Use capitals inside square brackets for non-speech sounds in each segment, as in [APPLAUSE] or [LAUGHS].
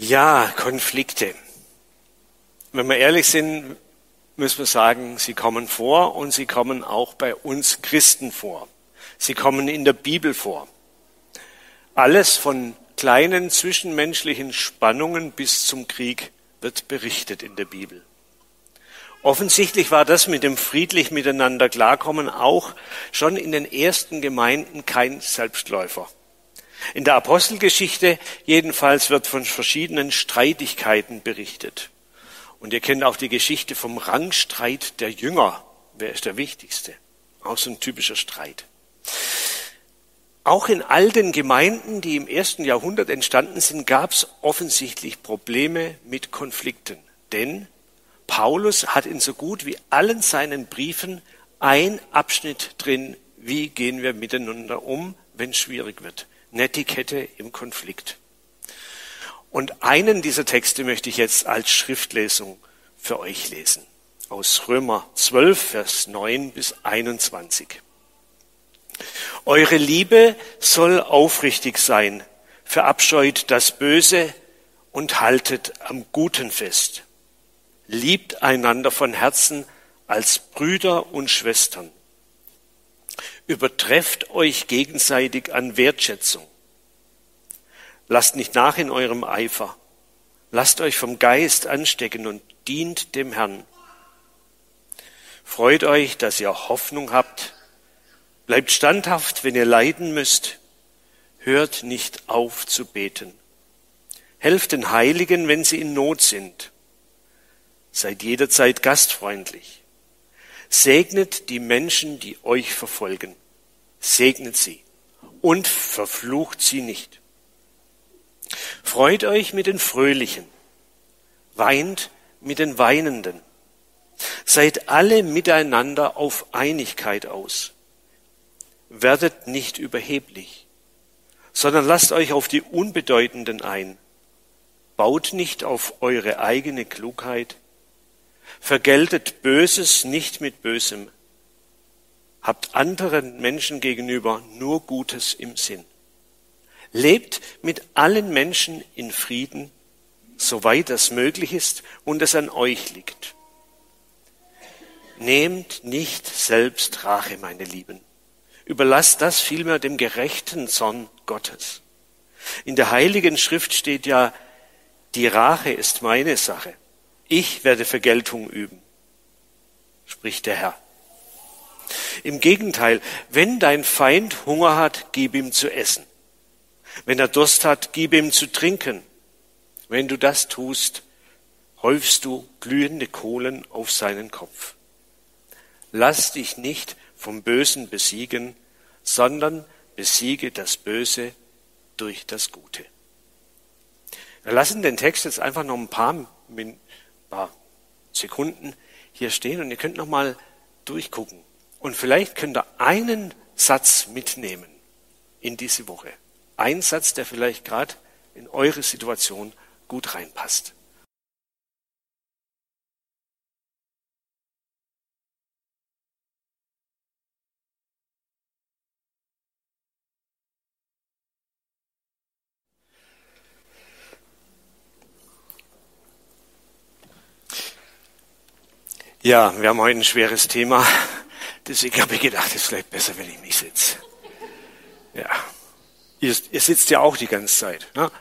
Ja, Konflikte. Wenn wir ehrlich sind, müssen wir sagen, sie kommen vor und sie kommen auch bei uns Christen vor. Sie kommen in der Bibel vor. Alles von kleinen zwischenmenschlichen Spannungen bis zum Krieg wird berichtet in der Bibel. Offensichtlich war das mit dem friedlich miteinander klarkommen auch schon in den ersten Gemeinden kein Selbstläufer. In der Apostelgeschichte jedenfalls wird von verschiedenen Streitigkeiten berichtet. Und ihr kennt auch die Geschichte vom Rangstreit der Jünger. Wer ist der Wichtigste? Auch so ein typischer Streit. Auch in all den Gemeinden, die im ersten Jahrhundert entstanden sind, gab es offensichtlich Probleme mit Konflikten. Denn Paulus hat in so gut wie allen seinen Briefen ein Abschnitt drin, wie gehen wir miteinander um, wenn es schwierig wird. Netiquette im Konflikt. Und einen dieser Texte möchte ich jetzt als Schriftlesung für euch lesen. Aus Römer 12, Vers 9 bis 21. Eure Liebe soll aufrichtig sein, verabscheut das Böse und haltet am Guten fest. Liebt einander von Herzen als Brüder und Schwestern. Übertrefft euch gegenseitig an Wertschätzung. Lasst nicht nach in eurem Eifer. Lasst euch vom Geist anstecken und dient dem Herrn. Freut euch, dass ihr Hoffnung habt. Bleibt standhaft, wenn ihr leiden müsst. Hört nicht auf zu beten. Helft den Heiligen, wenn sie in Not sind. Seid jederzeit gastfreundlich. Segnet die Menschen, die euch verfolgen. Segnet sie und verflucht sie nicht. Freut euch mit den Fröhlichen. Weint mit den Weinenden. Seid alle miteinander auf Einigkeit aus. Werdet nicht überheblich, sondern lasst euch auf die Unbedeutenden ein. Baut nicht auf eure eigene Klugheit. Vergeltet Böses nicht mit Bösem. Habt anderen Menschen gegenüber nur Gutes im Sinn. Lebt mit allen Menschen in Frieden, soweit das möglich ist und es an euch liegt. Nehmt nicht selbst Rache, meine Lieben. Überlasst das vielmehr dem gerechten Zorn Gottes. In der Heiligen Schrift steht ja, die Rache ist meine Sache. Ich werde Vergeltung üben, spricht der Herr. Im Gegenteil, wenn dein Feind Hunger hat, gib ihm zu essen. Wenn er Durst hat, gib ihm zu trinken. Wenn du das tust, häufst du glühende Kohlen auf seinen Kopf. Lass dich nicht vom Bösen besiegen, sondern besiege das Böse durch das Gute. Wir lassen den Text jetzt einfach noch ein paar paar Sekunden hier stehen und ihr könnt noch mal durchgucken. Und vielleicht könnt ihr einen Satz mitnehmen in diese Woche. Ein Satz, der vielleicht gerade in eure Situation gut reinpasst. Ja, wir haben heute ein schweres Thema. Deswegen habe ich gedacht, es ist vielleicht besser, wenn ich mich sitze. Ja. Ihr, ihr sitzt ja auch die ganze Zeit. Ne?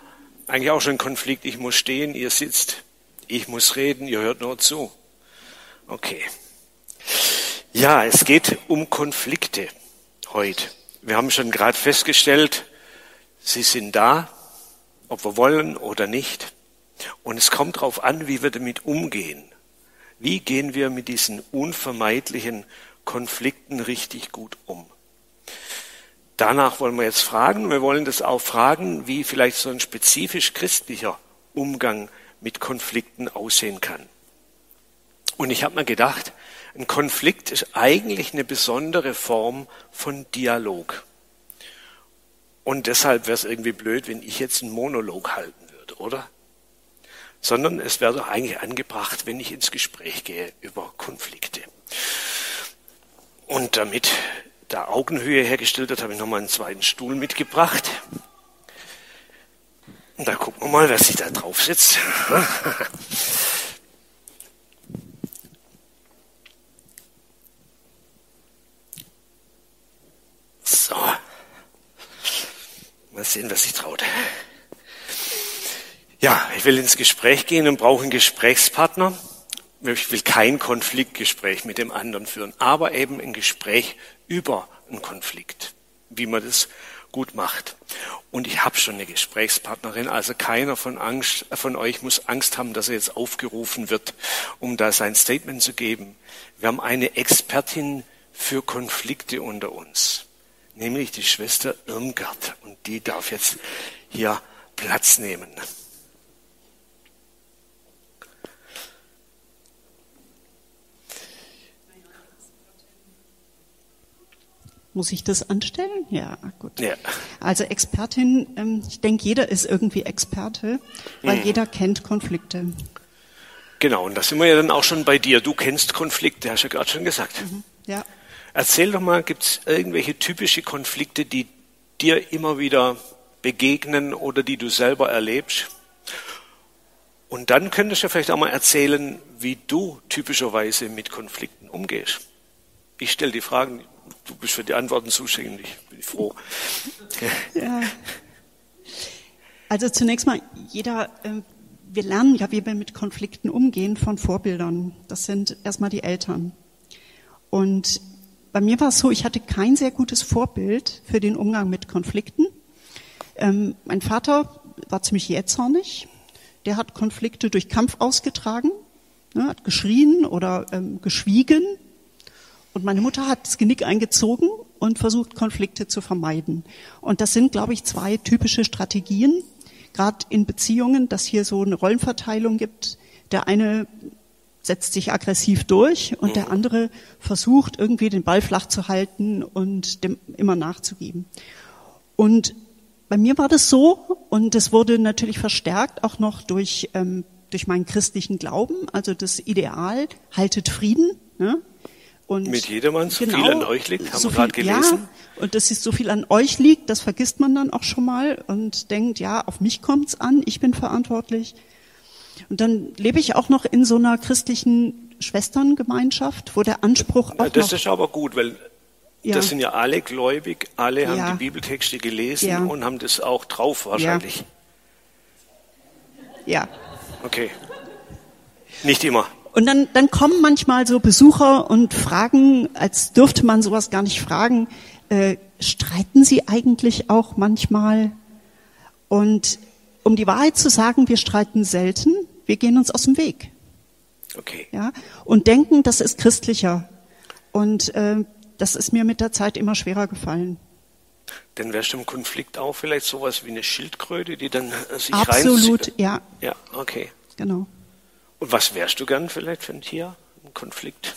Eigentlich auch schon ein Konflikt. Ich muss stehen, ihr sitzt. Ich muss reden, ihr hört nur zu. Okay. Ja, es geht um Konflikte heute. Wir haben schon gerade festgestellt, sie sind da, ob wir wollen oder nicht. Und es kommt darauf an, wie wir damit umgehen. Wie gehen wir mit diesen unvermeidlichen Konflikten richtig gut um? Danach wollen wir jetzt fragen. Wir wollen das auch fragen, wie vielleicht so ein spezifisch christlicher Umgang mit Konflikten aussehen kann. Und ich habe mir gedacht, ein Konflikt ist eigentlich eine besondere Form von Dialog. Und deshalb wäre es irgendwie blöd, wenn ich jetzt einen Monolog halten würde, oder? Sondern es wäre doch eigentlich angebracht, wenn ich ins Gespräch gehe über Konflikte. Und damit da Augenhöhe hergestellt wird, habe ich nochmal einen zweiten Stuhl mitgebracht. Da gucken wir mal, wer sich da drauf sitzt. [LAUGHS] So. Mal sehen, wer sich traut. Ja, ich will ins Gespräch gehen und brauche einen Gesprächspartner. Ich will kein Konfliktgespräch mit dem anderen führen, aber eben ein Gespräch über einen Konflikt, wie man das gut macht. Und ich habe schon eine Gesprächspartnerin, also keiner von, Angst, von euch muss Angst haben, dass er jetzt aufgerufen wird, um da sein Statement zu geben. Wir haben eine Expertin für Konflikte unter uns, nämlich die Schwester Irmgard. Und die darf jetzt hier Platz nehmen. Muss ich das anstellen? Ja, gut. Ja. Also Expertin, ähm, ich denke, jeder ist irgendwie Experte, weil mhm. jeder kennt Konflikte. Genau, und da sind wir ja dann auch schon bei dir. Du kennst Konflikte, hast du ja gerade schon gesagt. Mhm. Ja. Erzähl doch mal, gibt es irgendwelche typische Konflikte, die dir immer wieder begegnen oder die du selber erlebst? Und dann könntest du vielleicht auch mal erzählen, wie du typischerweise mit Konflikten umgehst. Ich stelle die Fragen, du bist für die Antworten zuständig. Bin ich froh. Ja. Also zunächst mal, jeder, äh, wir lernen ja, wie wir mit Konflikten umgehen von Vorbildern. Das sind erstmal die Eltern. Und bei mir war es so, ich hatte kein sehr gutes Vorbild für den Umgang mit Konflikten. Ähm, mein Vater war ziemlich jähzornig. Der hat Konflikte durch Kampf ausgetragen, ne, hat geschrien oder ähm, geschwiegen und meine Mutter hat das Genick eingezogen und versucht, Konflikte zu vermeiden. Und das sind, glaube ich, zwei typische Strategien, gerade in Beziehungen, dass hier so eine Rollenverteilung gibt. Der eine setzt sich aggressiv durch und der mhm. andere versucht, irgendwie den Ball flach zu halten und dem immer nachzugeben. Und bei mir war das so und es wurde natürlich verstärkt auch noch durch, ähm, durch meinen christlichen Glauben, also das Ideal, haltet Frieden. Ne? Und Mit jedermann so genau, viel an euch liegt, haben so wir gerade gelesen. Ja, und dass es so viel an euch liegt, das vergisst man dann auch schon mal und denkt, ja, auf mich kommt's an, ich bin verantwortlich. Und dann lebe ich auch noch in so einer christlichen Schwesterngemeinschaft, wo der Anspruch auch ja, Das ist aber gut, weil ja. das sind ja alle gläubig, alle haben die Bibeltexte gelesen und haben das auch drauf wahrscheinlich. Ja. Okay. Nicht immer. Und dann, dann kommen manchmal so Besucher und fragen, als dürfte man sowas gar nicht fragen, äh, streiten Sie eigentlich auch manchmal? Und um die Wahrheit zu sagen, wir streiten selten, wir gehen uns aus dem Weg. Okay. Ja, und denken, das ist christlicher. Und äh, das ist mir mit der Zeit immer schwerer gefallen. Denn wärst du im Konflikt auch vielleicht sowas wie eine Schildkröte, die dann äh, sich Absolut, reinzieht? ja. Ja, okay. Genau. Und was wärst du gern vielleicht für ein Tier im Konflikt?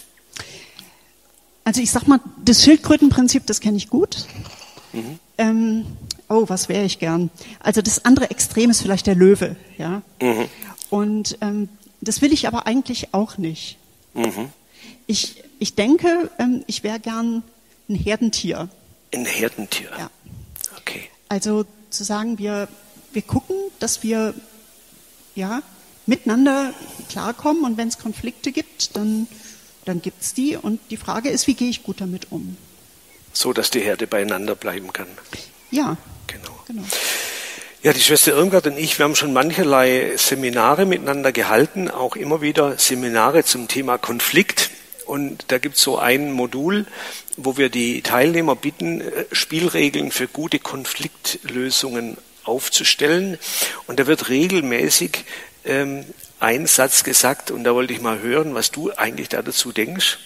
Also ich sag mal, das Schildkrötenprinzip, das kenne ich gut. Mhm. Ähm, oh, was wäre ich gern? Also das andere Extrem ist vielleicht der Löwe, ja. Mhm. Und ähm, das will ich aber eigentlich auch nicht. Mhm. Ich, ich denke, ähm, ich wäre gern ein Herdentier. Ein Herdentier? Ja. Okay. Also zu sagen, wir, wir gucken, dass wir ja, miteinander klarkommen und wenn es Konflikte gibt, dann, dann gibt es die und die Frage ist, wie gehe ich gut damit um? So, dass die Herde beieinander bleiben kann. Ja. Genau. genau. Ja, die Schwester Irmgard und ich, wir haben schon mancherlei Seminare miteinander gehalten, auch immer wieder Seminare zum Thema Konflikt. Und da gibt es so ein Modul, wo wir die Teilnehmer bitten, äh, Spielregeln für gute Konfliktlösungen aufzustellen. Und da wird regelmäßig ähm, einen Satz gesagt, und da wollte ich mal hören, was du eigentlich da dazu denkst.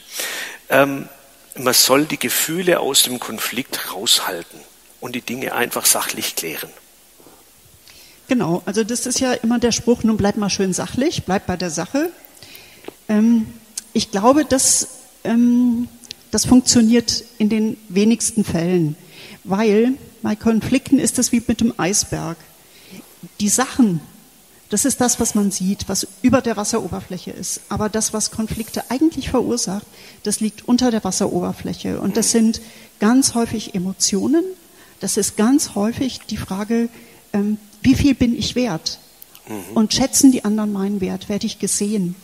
Ähm, man soll die Gefühle aus dem Konflikt raushalten und die Dinge einfach sachlich klären. Genau, also das ist ja immer der Spruch, nun bleib mal schön sachlich, bleib bei der Sache. Ähm, ich glaube, dass ähm, das funktioniert in den wenigsten Fällen, weil bei Konflikten ist es wie mit dem Eisberg. Die Sachen, das ist das, was man sieht, was über der Wasseroberfläche ist. Aber das, was Konflikte eigentlich verursacht, das liegt unter der Wasseroberfläche. Und das sind ganz häufig Emotionen. Das ist ganz häufig die Frage, ähm, wie viel bin ich wert? Und schätzen die anderen meinen Wert? Werde ich gesehen?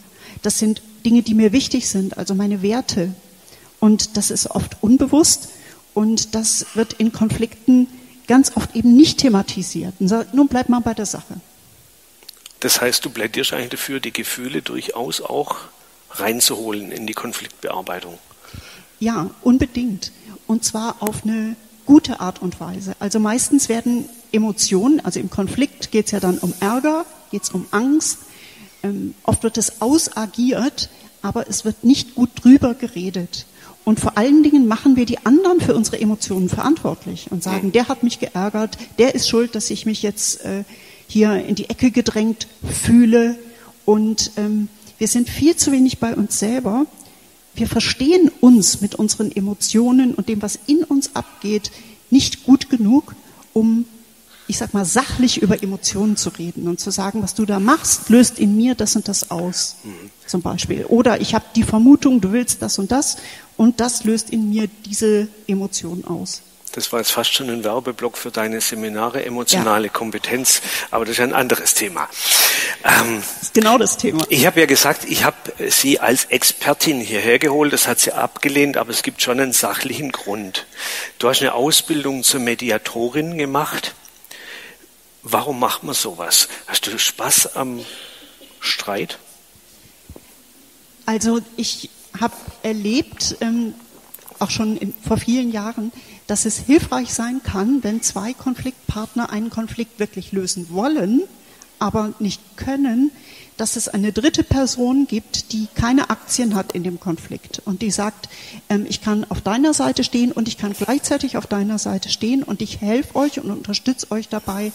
Das sind Dinge, die mir wichtig sind, also meine Werte. Und das ist oft unbewusst und das wird in Konflikten ganz oft eben nicht thematisiert. Und sagt, nun bleib mal bei der Sache. Das heißt, du plädierst eigentlich dafür, die Gefühle durchaus auch reinzuholen in die Konfliktbearbeitung. Ja, unbedingt. Und zwar auf eine gute Art und Weise. Also meistens werden Emotionen, also im Konflikt geht es ja dann um Ärger, geht es um Angst. Ähm, oft wird es ausagiert, aber es wird nicht gut drüber geredet. Und vor allen Dingen machen wir die anderen für unsere Emotionen verantwortlich und sagen, der hat mich geärgert, der ist schuld, dass ich mich jetzt äh, hier in die Ecke gedrängt fühle. Und ähm, wir sind viel zu wenig bei uns selber. Wir verstehen uns mit unseren Emotionen und dem, was in uns abgeht, nicht gut genug, um, ich sag mal, sachlich über Emotionen zu reden und zu sagen, was du da machst, löst in mir das und das aus, zum Beispiel. Oder ich habe die Vermutung, du willst das und das und das löst in mir diese Emotion aus. Das war jetzt fast schon ein Werbeblock für deine Seminare, emotionale ja. Kompetenz, aber das ist ein anderes Thema. Ähm, das ist genau das Thema. Ich habe ja gesagt, ich habe sie als Expertin hierher geholt, das hat sie abgelehnt, aber es gibt schon einen sachlichen Grund. Du hast eine Ausbildung zur Mediatorin gemacht. Warum macht man sowas? Hast du Spaß am Streit? Also ich habe erlebt, ähm, auch schon in, vor vielen Jahren, dass es hilfreich sein kann, wenn zwei Konfliktpartner einen Konflikt wirklich lösen wollen, aber nicht können, dass es eine dritte Person gibt, die keine Aktien hat in dem Konflikt und die sagt, ähm, ich kann auf deiner Seite stehen und ich kann gleichzeitig auf deiner Seite stehen und ich helfe euch und unterstütze euch dabei,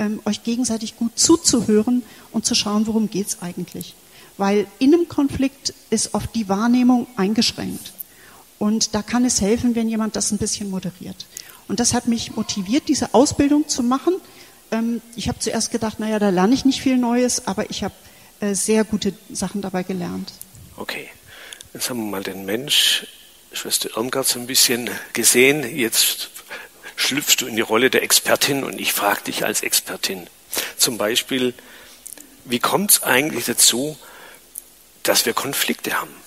ähm, euch gegenseitig gut zuzuhören und zu schauen, worum geht es eigentlich. Weil in einem Konflikt ist oft die Wahrnehmung eingeschränkt. Und da kann es helfen, wenn jemand das ein bisschen moderiert. Und das hat mich motiviert, diese Ausbildung zu machen. Ähm, ich habe zuerst gedacht, naja, da lerne ich nicht viel Neues, aber ich habe äh, sehr gute Sachen dabei gelernt. Okay, jetzt haben wir mal den Mensch, Schwester Irmgard, so ein bisschen gesehen. Jetzt schlüpfst du in die Rolle der Expertin und ich frage dich als Expertin. Zum Beispiel, wie kommt es eigentlich dazu, dass wir Konflikte haben?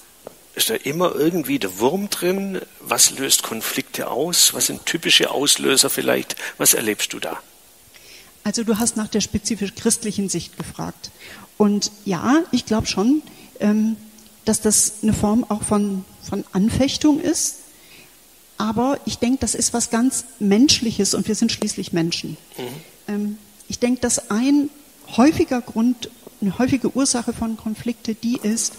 Ist da immer irgendwie der Wurm drin? Was löst Konflikte aus? Was sind typische Auslöser vielleicht? Was erlebst du da? Also du hast nach der spezifisch christlichen Sicht gefragt. Und ja, ich glaube schon, ähm, dass das eine Form auch von, von Anfechtung ist. Aber ich denke, das ist was ganz Menschliches und wir sind schließlich Menschen. Mhm. Ähm, ich denke, dass ein häufiger Grund, eine häufige Ursache von Konflikte die ist,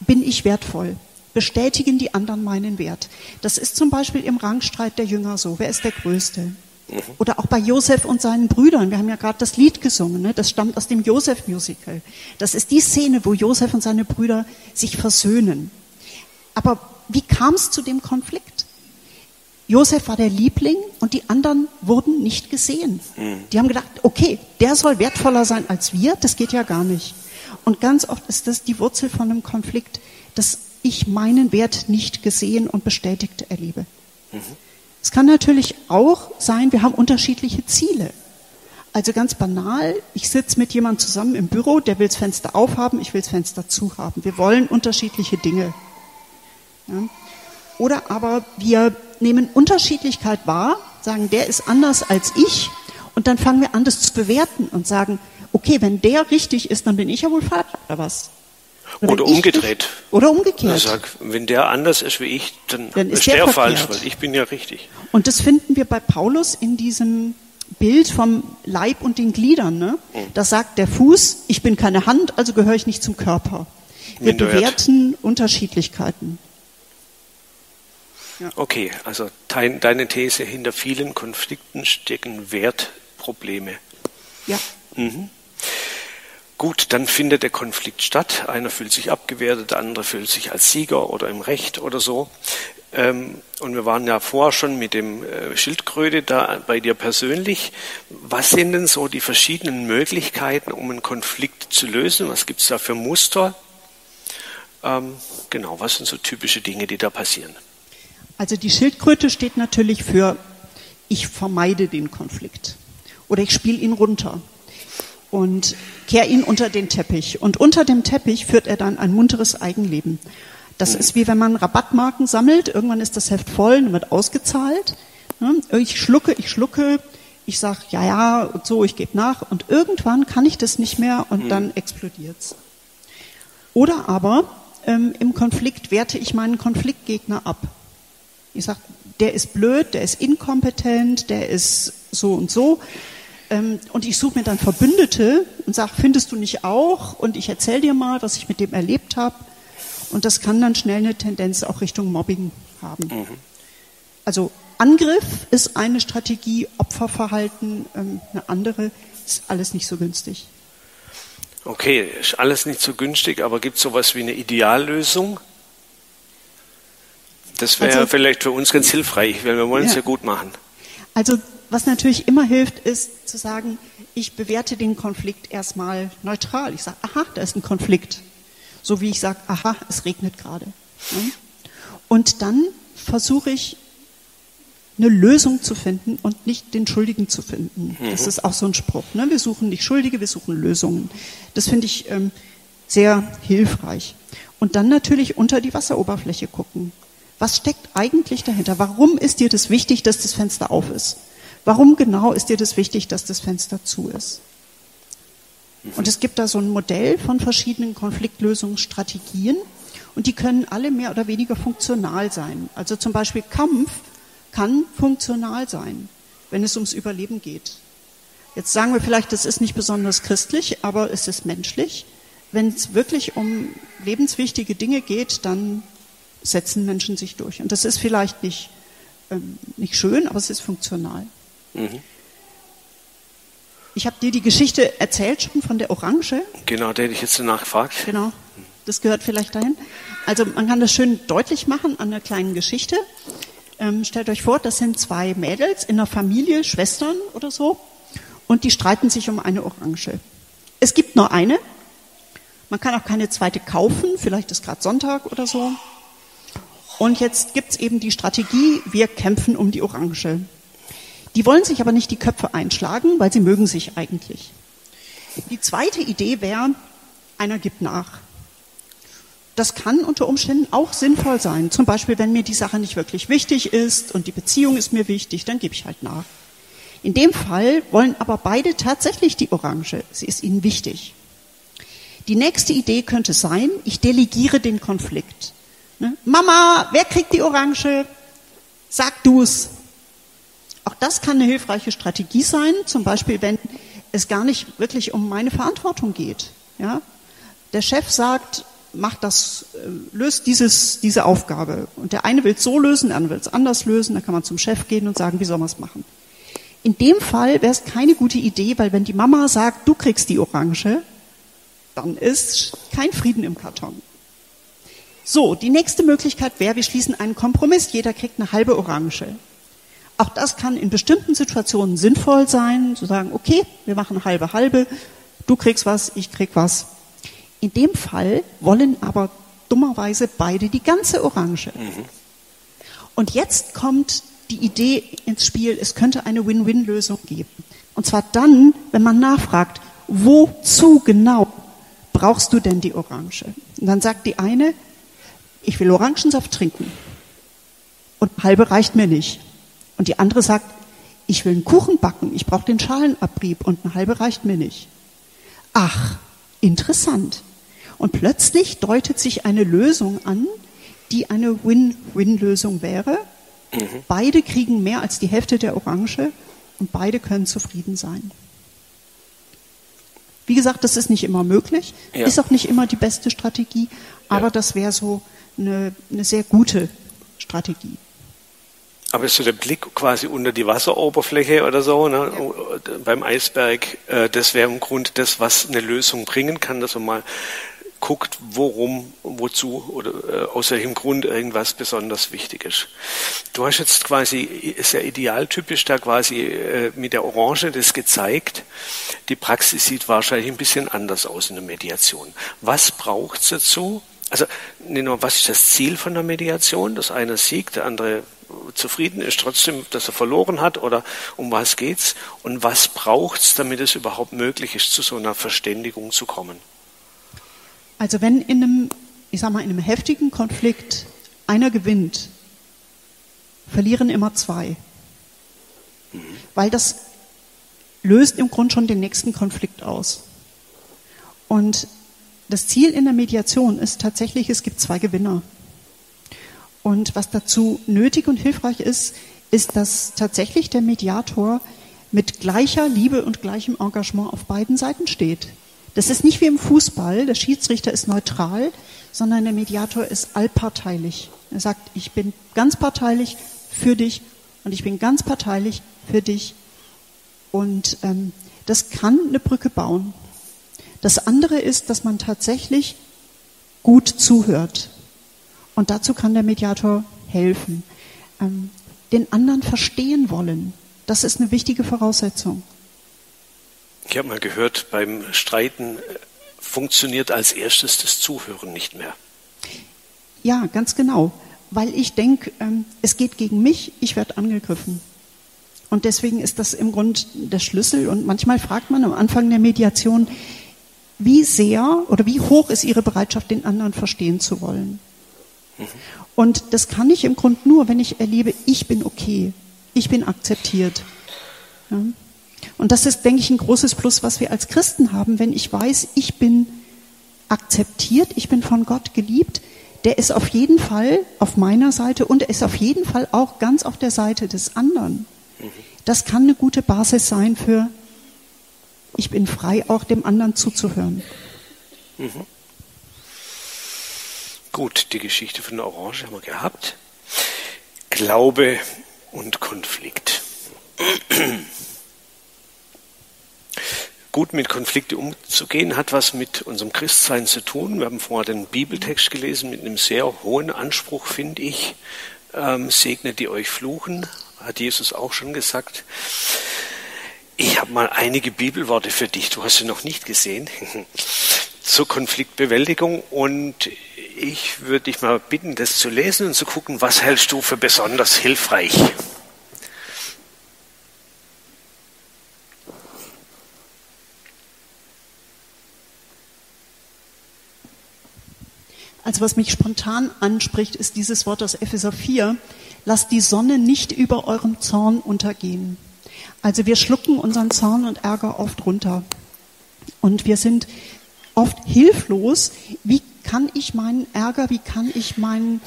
bin ich wertvoll? Bestätigen die anderen meinen Wert? Das ist zum Beispiel im Rangstreit der Jünger so. Wer ist der Größte? Oder auch bei Josef und seinen Brüdern. Wir haben ja gerade das Lied gesungen. Ne? Das stammt aus dem Josef-Musical. Das ist die Szene, wo Josef und seine Brüder sich versöhnen. Aber wie kam es zu dem Konflikt? Josef war der Liebling und die anderen wurden nicht gesehen. Mhm. Die haben gedacht, okay, der soll wertvoller sein als wir, das geht ja gar nicht. Und ganz oft ist das die Wurzel von einem Konflikt, dass ich meinen Wert nicht gesehen und bestätigt erlebe. Mhm. Es kann natürlich auch sein, wir haben unterschiedliche Ziele. Also ganz banal, ich sitze mit jemandem zusammen im Büro, der will das Fenster aufhaben, ich will das Fenster zuhaben. Wir wollen unterschiedliche Dinge. Ja? Oder aber wir nehmen Unterschiedlichkeit wahr, sagen, der ist anders als ich, und dann fangen wir an, das zu bewerten und sagen, okay, wenn der richtig ist, dann bin ich ja wohl falsch, oder was? Oder, oder umgedreht. Nicht, oder umgekehrt. Sag, wenn der anders ist wie ich, dann, dann ist, ist der, der falsch, weil ich bin ja richtig. Und das finden wir bei Paulus in diesem Bild vom Leib und den Gliedern. Ne? Hm. Da sagt der Fuß, ich bin keine Hand, also gehöre ich nicht zum Körper. Wir Minderwert. bewerten Unterschiedlichkeiten. Ja. Okay, also deine These, hinter vielen Konflikten stecken Wertprobleme. Ja. Mhm. Gut, dann findet der Konflikt statt. Einer fühlt sich abgewertet, der andere fühlt sich als Sieger oder im Recht oder so. Ähm, und wir waren ja vorher schon mit dem äh, Schildkröte da bei dir persönlich. Was sind denn so die verschiedenen Möglichkeiten, um einen Konflikt zu lösen? Was gibt es da für Muster? Ähm, genau, was sind so typische Dinge, die da passieren? Also die Schildkröte steht natürlich für, ich vermeide den Konflikt. Oder ich spiele ihn runter und kehre ihn unter den Teppich. Und unter dem Teppich führt er dann ein munteres Eigenleben. Das ist wie wenn man Rabattmarken sammelt. Irgendwann ist das Heft voll und wird ausgezahlt. Ich schlucke, ich schlucke, ich sage, ja, ja, und so, ich gebe nach. Und irgendwann kann ich das nicht mehr und dann explodiert's. Oder aber ähm, im Konflikt werte ich meinen Konfliktgegner ab. Ich sage, der ist blöd, der ist inkompetent, der ist so und so. Ähm, und ich suche mir dann Verbündete und sage, findest du nicht auch? Und ich erzähle dir mal, was ich mit dem erlebt habe. Und das kann dann schnell eine Tendenz auch Richtung Mobbing haben. Mhm. Also Angriff ist eine Strategie, Opferverhalten ähm, eine andere, ist alles nicht so günstig. Okay, ist alles nicht so günstig, aber gibt es sowas wie eine Ideallösung? Das wäre also, vielleicht für uns ganz hilfreich, weil wir wollen es ja. ja gut machen. Also was natürlich immer hilft, ist zu sagen, ich bewerte den Konflikt erstmal neutral. Ich sage, aha, da ist ein Konflikt. So wie ich sage, aha, es regnet gerade. Und dann versuche ich eine Lösung zu finden und nicht den Schuldigen zu finden. Das mhm. ist auch so ein Spruch. Ne? Wir suchen nicht Schuldige, wir suchen Lösungen. Das finde ich ähm, sehr hilfreich. Und dann natürlich unter die Wasseroberfläche gucken. Was steckt eigentlich dahinter? Warum ist dir das wichtig, dass das Fenster auf ist? Warum genau ist dir das wichtig, dass das Fenster zu ist? Und es gibt da so ein Modell von verschiedenen Konfliktlösungsstrategien und die können alle mehr oder weniger funktional sein. Also zum Beispiel Kampf kann funktional sein, wenn es ums Überleben geht. Jetzt sagen wir vielleicht, das ist nicht besonders christlich, aber es ist menschlich. Wenn es wirklich um lebenswichtige Dinge geht, dann setzen Menschen sich durch. Und das ist vielleicht nicht, ähm, nicht schön, aber es ist funktional. Mhm. Ich habe dir die Geschichte erzählt schon von der Orange. Genau, der hätte ich jetzt danach gefragt. Genau, das gehört vielleicht dahin. Also man kann das schön deutlich machen an einer kleinen Geschichte. Ähm, stellt euch vor, das sind zwei Mädels in einer Familie, Schwestern oder so, und die streiten sich um eine Orange. Es gibt nur eine. Man kann auch keine zweite kaufen, vielleicht ist gerade Sonntag oder so. Und jetzt gibt's eben die Strategie, wir kämpfen um die Orange. Die wollen sich aber nicht die Köpfe einschlagen, weil sie mögen sich eigentlich. Die zweite Idee wäre, einer gibt nach das kann unter Umständen auch sinnvoll sein. Zum Beispiel, wenn mir die Sache nicht wirklich wichtig ist und die Beziehung ist mir wichtig, dann gebe ich halt nach. In dem Fall wollen aber beide tatsächlich die Orange. Sie ist ihnen wichtig. Die nächste Idee könnte sein, ich delegiere den Konflikt. Ne? Mama, wer kriegt die Orange? Sag du's. Auch das kann eine hilfreiche Strategie sein, zum Beispiel, wenn es gar nicht wirklich um meine Verantwortung geht. Ja? Der Chef sagt, macht das, äh, löst dieses, diese Aufgabe. Und der eine will es so lösen, der andere will es anders lösen, da kann man zum Chef gehen und sagen, wie soll man es machen. In dem Fall wäre es keine gute Idee, weil wenn die Mama sagt, du kriegst die Orange, dann ist kein Frieden im Karton. So, die nächste Möglichkeit wäre, wir schließen einen Kompromiss, jeder kriegt eine halbe Orange. Auch das kann in bestimmten Situationen sinnvoll sein, zu sagen, okay, wir machen halbe halbe, du kriegst was, ich krieg was. In dem Fall wollen aber dummerweise beide die ganze Orange. Mhm. Und jetzt kommt die Idee ins Spiel, es könnte eine Win-Win-Lösung geben. Und zwar dann, wenn man nachfragt, wozu genau brauchst du denn die Orange? Und dann sagt die eine, ich will Orangensaft trinken. Und halbe reicht mir nicht. Und die andere sagt, ich will einen Kuchen backen, ich brauche den Schalenabrieb und eine halbe reicht mir nicht. Ach, interessant. Und plötzlich deutet sich eine Lösung an, die eine Win-Win-Lösung wäre. Mhm. Beide kriegen mehr als die Hälfte der Orange und beide können zufrieden sein. Wie gesagt, das ist nicht immer möglich, ja. ist auch nicht immer die beste Strategie, aber ja. das wäre so eine, eine sehr gute Strategie. Aber ist so der Blick quasi unter die Wasseroberfläche oder so, ne, ja. beim Eisberg, äh, das wäre im Grunde das, was eine Lösung bringen kann, dass man mal guckt, worum, wozu oder äh, aus welchem Grund irgendwas besonders wichtig ist. Du hast jetzt quasi, ist ja idealtypisch da quasi äh, mit der Orange das gezeigt. Die Praxis sieht wahrscheinlich ein bisschen anders aus in der Mediation. Was braucht es dazu? Also, nicht nur, was ist das Ziel von der Mediation? Das eine siegt, der andere zufrieden ist, trotzdem, dass er verloren hat oder um was geht's und was braucht's, damit es überhaupt möglich ist, zu so einer Verständigung zu kommen? Also wenn in einem, ich sag mal, in einem heftigen Konflikt einer gewinnt, verlieren immer zwei. Mhm. Weil das löst im Grunde schon den nächsten Konflikt aus. Und das Ziel in der Mediation ist tatsächlich, es gibt zwei Gewinner. Und was dazu nötig und hilfreich ist, ist, dass tatsächlich der Mediator mit gleicher Liebe und gleichem Engagement auf beiden Seiten steht. Das ist nicht wie im Fußball, der Schiedsrichter ist neutral, sondern der Mediator ist allparteilich. Er sagt, ich bin ganz parteilich für dich und ich bin ganz parteilich für dich. Und ähm, das kann eine Brücke bauen. Das andere ist, dass man tatsächlich gut zuhört. Und dazu kann der Mediator helfen. Ähm, den anderen verstehen wollen, das ist eine wichtige Voraussetzung. Ich habe mal gehört, beim Streiten äh, funktioniert als erstes das Zuhören nicht mehr. Ja, ganz genau. Weil ich denke, ähm, es geht gegen mich, ich werde angegriffen. Und deswegen ist das im Grund der Schlüssel. Und manchmal fragt man am Anfang der Mediation, wie sehr oder wie hoch ist Ihre Bereitschaft, den anderen verstehen zu wollen? Und das kann ich im Grunde nur, wenn ich erlebe, ich bin okay, ich bin akzeptiert. Ja? Und das ist, denke ich, ein großes Plus, was wir als Christen haben, wenn ich weiß, ich bin akzeptiert, ich bin von Gott geliebt, der ist auf jeden Fall auf meiner Seite und er ist auf jeden Fall auch ganz auf der Seite des anderen. Das kann eine gute Basis sein für, ich bin frei, auch dem anderen zuzuhören. Mhm. Gut, die Geschichte von der Orange haben wir gehabt. Glaube und Konflikt. Gut mit Konflikten umzugehen hat was mit unserem Christsein zu tun. Wir haben vorher den Bibeltext gelesen mit einem sehr hohen Anspruch, finde ich. Ähm, segnet die euch fluchen, hat Jesus auch schon gesagt. Ich habe mal einige Bibelworte für dich. Du hast sie noch nicht gesehen. [LAUGHS] zur Konfliktbewältigung und ich würde dich mal bitten, das zu lesen und zu gucken, was hältst du für besonders hilfreich. Also was mich spontan anspricht, ist dieses Wort aus Epheser 4. Lasst die Sonne nicht über eurem Zorn untergehen. Also wir schlucken unseren Zorn und Ärger oft runter. Und wir sind oft hilflos, wie kann ich meinen Ärger, wie kann ich meinen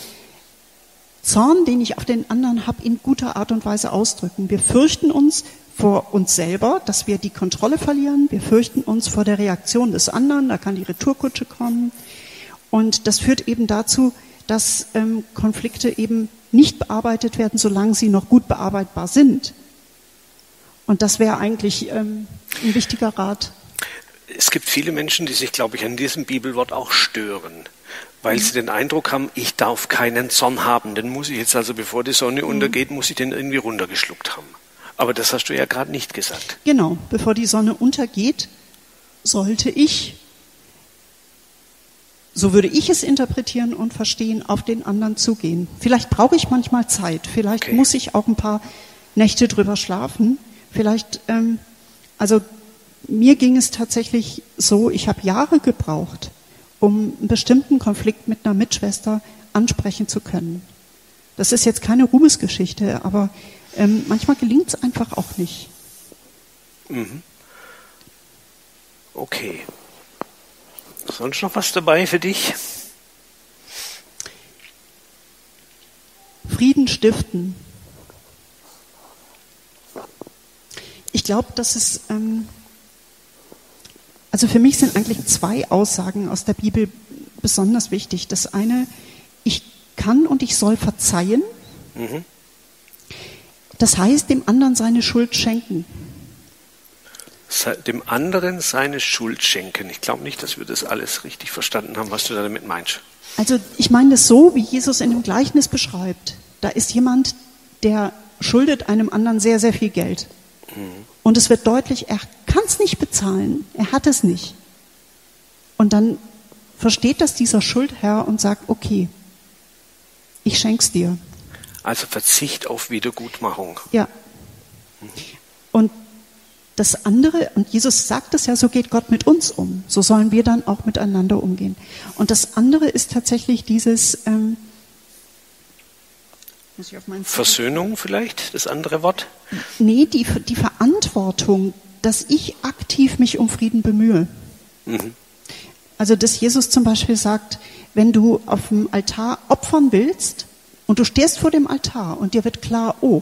Zorn, den ich auf den anderen habe, in guter Art und Weise ausdrücken. Wir fürchten uns vor uns selber, dass wir die Kontrolle verlieren. Wir fürchten uns vor der Reaktion des anderen. Da kann die Retourkutsche kommen. Und das führt eben dazu, dass ähm, Konflikte eben nicht bearbeitet werden, solange sie noch gut bearbeitbar sind. Und das wäre eigentlich ähm, ein wichtiger Rat es gibt viele Menschen, die sich, glaube ich, an diesem Bibelwort auch stören, weil mhm. sie den Eindruck haben, ich darf keinen Zorn haben. Den muss ich jetzt also, bevor die Sonne mhm. untergeht, muss ich den irgendwie runtergeschluckt haben. Aber das hast du ja gerade nicht gesagt. Genau, bevor die Sonne untergeht, sollte ich, so würde ich es interpretieren und verstehen, auf den anderen zugehen. Vielleicht brauche ich manchmal Zeit, vielleicht okay. muss ich auch ein paar Nächte drüber schlafen, vielleicht, ähm, also mir ging es tatsächlich so, ich habe Jahre gebraucht, um einen bestimmten Konflikt mit einer Mitschwester ansprechen zu können. Das ist jetzt keine Ruhmesgeschichte, aber ähm, manchmal gelingt es einfach auch nicht. Mhm. Okay. Sonst noch was dabei für dich? Frieden stiften. Ich glaube, dass es ähm, also für mich sind eigentlich zwei Aussagen aus der Bibel besonders wichtig. Das eine, ich kann und ich soll verzeihen. Mhm. Das heißt, dem anderen seine Schuld schenken. Dem anderen seine Schuld schenken. Ich glaube nicht, dass wir das alles richtig verstanden haben, was du damit meinst. Also ich meine das so, wie Jesus in dem Gleichnis beschreibt. Da ist jemand, der schuldet einem anderen sehr, sehr viel Geld. Mhm. Und es wird deutlich, er kann es nicht bezahlen, er hat es nicht. Und dann versteht das dieser Schuldherr und sagt, okay, ich schenk's dir. Also Verzicht auf Wiedergutmachung. Ja. Und das andere, und Jesus sagt es ja, so geht Gott mit uns um. So sollen wir dann auch miteinander umgehen. Und das andere ist tatsächlich dieses, ähm, Versöhnung vielleicht, das andere Wort? Nee, die, die Verantwortung, dass ich aktiv mich um Frieden bemühe. Mhm. Also, dass Jesus zum Beispiel sagt, wenn du auf dem Altar opfern willst und du stehst vor dem Altar und dir wird klar, oh,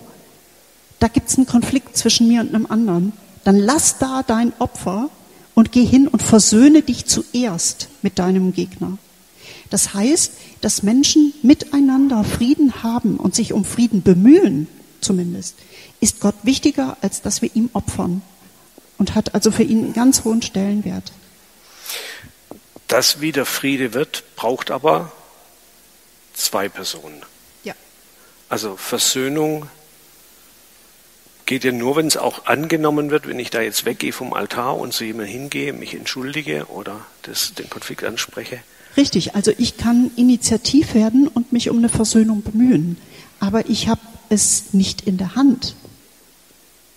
da gibt es einen Konflikt zwischen mir und einem anderen, dann lass da dein Opfer und geh hin und versöhne dich zuerst mit deinem Gegner. Das heißt, dass Menschen miteinander Frieden haben und sich um Frieden bemühen, zumindest, ist Gott wichtiger, als dass wir ihm opfern und hat also für ihn einen ganz hohen Stellenwert. Dass wieder Friede wird, braucht aber zwei Personen. Ja. Also Versöhnung geht ja nur, wenn es auch angenommen wird, wenn ich da jetzt weggehe vom Altar und zu jemandem hingehe, mich entschuldige oder das, den Konflikt anspreche. Richtig, also ich kann initiativ werden und mich um eine Versöhnung bemühen, aber ich habe es nicht in der Hand.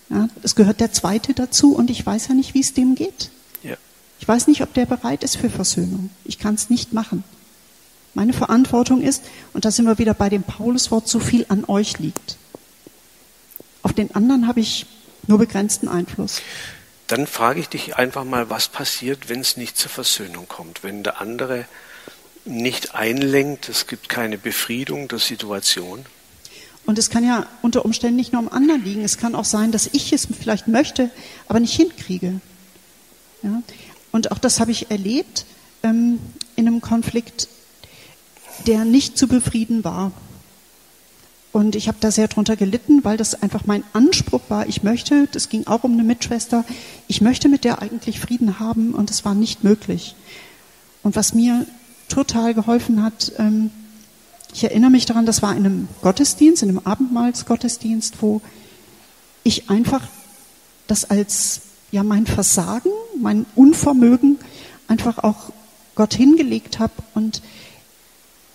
Ja, es gehört der Zweite dazu und ich weiß ja nicht, wie es dem geht. Ja. Ich weiß nicht, ob der bereit ist für Versöhnung. Ich kann es nicht machen. Meine Verantwortung ist, und da sind wir wieder bei dem Pauluswort, so viel an euch liegt. Auf den anderen habe ich nur begrenzten Einfluss. Dann frage ich dich einfach mal, was passiert, wenn es nicht zur Versöhnung kommt, wenn der andere nicht einlenkt, es gibt keine Befriedung der Situation. Und es kann ja unter Umständen nicht nur am anderen liegen. Es kann auch sein, dass ich es vielleicht möchte, aber nicht hinkriege. Ja? Und auch das habe ich erlebt ähm, in einem Konflikt, der nicht zu befrieden war. Und ich habe da sehr drunter gelitten, weil das einfach mein Anspruch war. Ich möchte, das ging auch um eine Mitschwester, ich möchte mit der eigentlich Frieden haben und es war nicht möglich. Und was mir total geholfen hat, ähm, ich erinnere mich daran, das war in einem Gottesdienst, in einem Abendmahlsgottesdienst, wo ich einfach das als ja mein Versagen, mein Unvermögen einfach auch Gott hingelegt habe und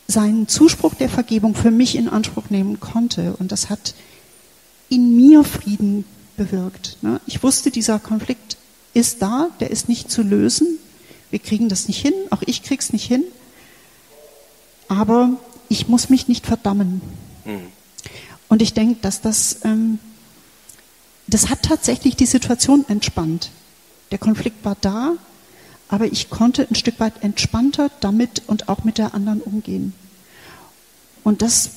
seinen Zuspruch der Vergebung für mich in Anspruch nehmen konnte. Und das hat in mir Frieden bewirkt. Ne? Ich wusste, dieser Konflikt ist da, der ist nicht zu lösen. Wir kriegen das nicht hin, auch ich krieg's nicht hin aber ich muss mich nicht verdammen. Mhm. Und ich denke, dass das, ähm, das hat tatsächlich die Situation entspannt. Der Konflikt war da, aber ich konnte ein Stück weit entspannter damit und auch mit der anderen umgehen. Und das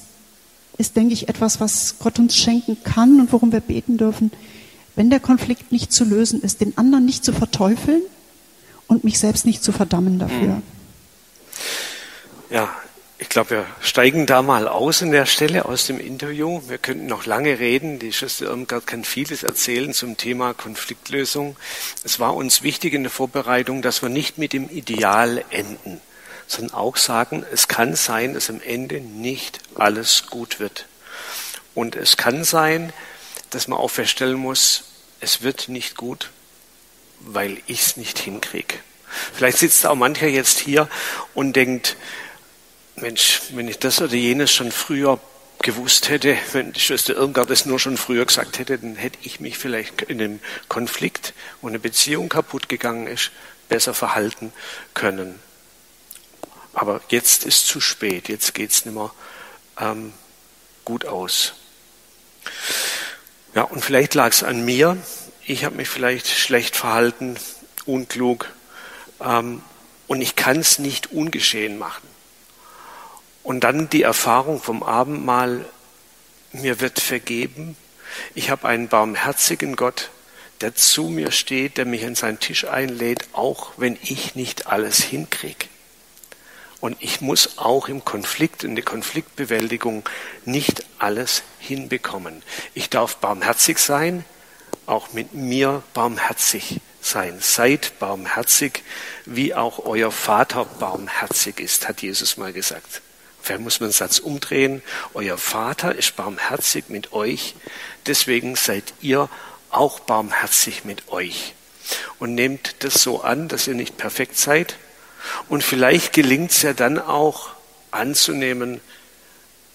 ist, denke ich, etwas, was Gott uns schenken kann und worum wir beten dürfen. Wenn der Konflikt nicht zu lösen ist, den anderen nicht zu verteufeln und mich selbst nicht zu verdammen dafür. Mhm. Ja, ich glaube, wir steigen da mal aus in der Stelle aus dem Interview. Wir könnten noch lange reden. Die Schwester Irmgard kann vieles erzählen zum Thema Konfliktlösung. Es war uns wichtig in der Vorbereitung, dass wir nicht mit dem Ideal enden, sondern auch sagen, es kann sein, dass am Ende nicht alles gut wird. Und es kann sein, dass man auch feststellen muss, es wird nicht gut, weil ich es nicht hinkriege. Vielleicht sitzt auch mancher jetzt hier und denkt, Mensch, wenn ich das oder jenes schon früher gewusst hätte, wenn die Schwester Irmgard das nur schon früher gesagt hätte, dann hätte ich mich vielleicht in einem Konflikt, wo eine Beziehung kaputt gegangen ist, besser verhalten können. Aber jetzt ist zu spät, jetzt geht es nicht mehr ähm, gut aus. Ja, und vielleicht lag es an mir. Ich habe mich vielleicht schlecht verhalten, unklug. Ähm, und ich kann es nicht ungeschehen machen. Und dann die Erfahrung vom Abendmahl, mir wird vergeben. Ich habe einen barmherzigen Gott, der zu mir steht, der mich an seinen Tisch einlädt, auch wenn ich nicht alles hinkriege. Und ich muss auch im Konflikt, in der Konfliktbewältigung nicht alles hinbekommen. Ich darf barmherzig sein, auch mit mir barmherzig sein. Seid barmherzig, wie auch euer Vater barmherzig ist, hat Jesus mal gesagt. Vielleicht muss man den Satz umdrehen. Euer Vater ist barmherzig mit euch, deswegen seid ihr auch barmherzig mit euch. Und nehmt das so an, dass ihr nicht perfekt seid. Und vielleicht gelingt es ja dann auch anzunehmen,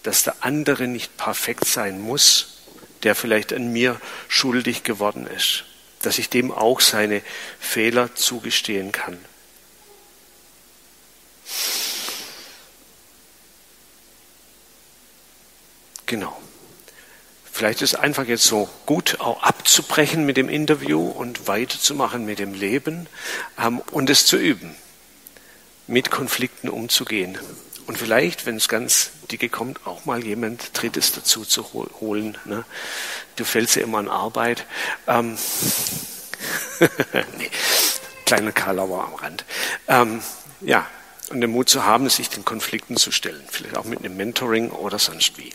dass der andere nicht perfekt sein muss, der vielleicht an mir schuldig geworden ist, dass ich dem auch seine Fehler zugestehen kann. Genau. Vielleicht ist es einfach jetzt so gut, auch abzubrechen mit dem Interview und weiterzumachen mit dem Leben ähm, und es zu üben, mit Konflikten umzugehen. Und vielleicht, wenn es ganz dicke kommt, auch mal jemand Drittes dazu zu holen. Ne? Du fällst ja immer an Arbeit. Ähm, [LAUGHS] nee, kleiner Karlauer am Rand. Ähm, ja, und den Mut zu haben, sich den Konflikten zu stellen. Vielleicht auch mit einem Mentoring oder sonst wie.